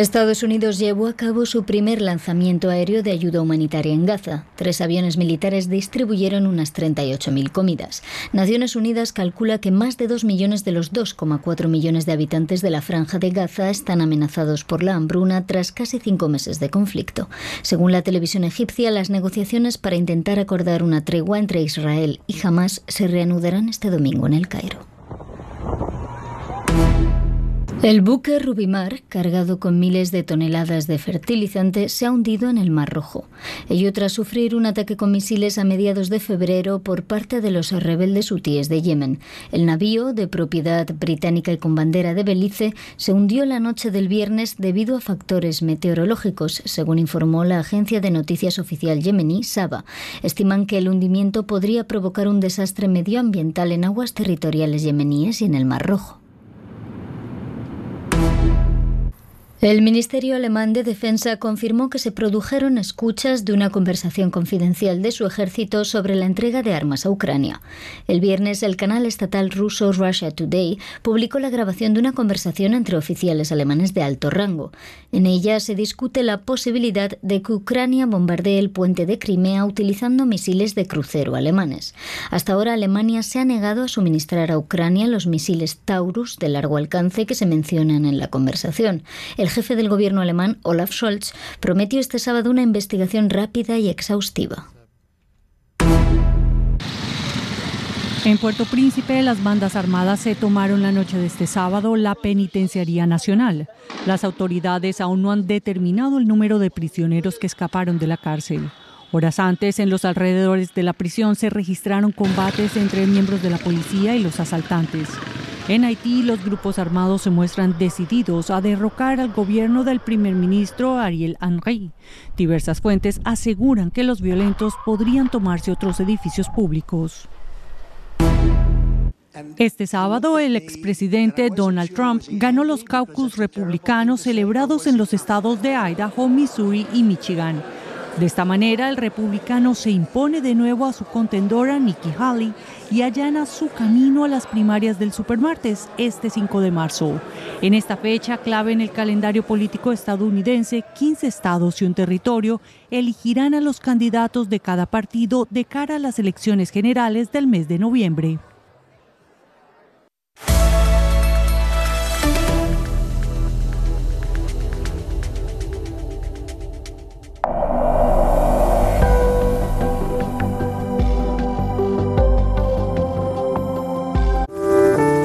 Estados Unidos llevó a cabo su primer lanzamiento aéreo de ayuda humanitaria en Gaza. Tres aviones militares distribuyeron unas 38.000 comidas. Naciones Unidas calcula que más de 2 millones de los 2,4 millones de habitantes de la franja de Gaza están amenazados por la hambruna tras casi cinco meses de conflicto. Según la televisión egipcia, las negociaciones para intentar acordar una tregua entre Israel y Hamas se reanudarán este domingo en el Cairo. El buque Rubimar, cargado con miles de toneladas de fertilizante, se ha hundido en el Mar Rojo. Ello tras sufrir un ataque con misiles a mediados de febrero por parte de los rebeldes hutíes de Yemen. El navío, de propiedad británica y con bandera de Belice, se hundió la noche del viernes debido a factores meteorológicos, según informó la agencia de noticias oficial yemení, Saba. Estiman que el hundimiento podría provocar un desastre medioambiental en aguas territoriales yemeníes y en el Mar Rojo. El Ministerio Alemán de Defensa confirmó que se produjeron escuchas de una conversación confidencial de su ejército sobre la entrega de armas a Ucrania. El viernes, el canal estatal ruso Russia Today publicó la grabación de una conversación entre oficiales alemanes de alto rango. En ella se discute la posibilidad de que Ucrania bombardee el puente de Crimea utilizando misiles de crucero alemanes. Hasta ahora, Alemania se ha negado a suministrar a Ucrania los misiles Taurus de largo alcance que se mencionan en la conversación. Jefe del gobierno alemán, Olaf Scholz, prometió este sábado una investigación rápida y exhaustiva. En Puerto Príncipe, las bandas armadas se tomaron la noche de este sábado la Penitenciaría Nacional. Las autoridades aún no han determinado el número de prisioneros que escaparon de la cárcel. Horas antes, en los alrededores de la prisión se registraron combates entre miembros de la policía y los asaltantes. En Haití, los grupos armados se muestran decididos a derrocar al gobierno del primer ministro Ariel Henry. Diversas fuentes aseguran que los violentos podrían tomarse otros edificios públicos. Este sábado, el expresidente Donald Trump ganó los caucus republicanos celebrados en los estados de Idaho, Missouri y Michigan. De esta manera, el republicano se impone de nuevo a su contendora Nikki Haley y allana su camino a las primarias del supermartes este 5 de marzo. En esta fecha clave en el calendario político estadounidense, 15 estados y un territorio elegirán a los candidatos de cada partido de cara a las elecciones generales del mes de noviembre.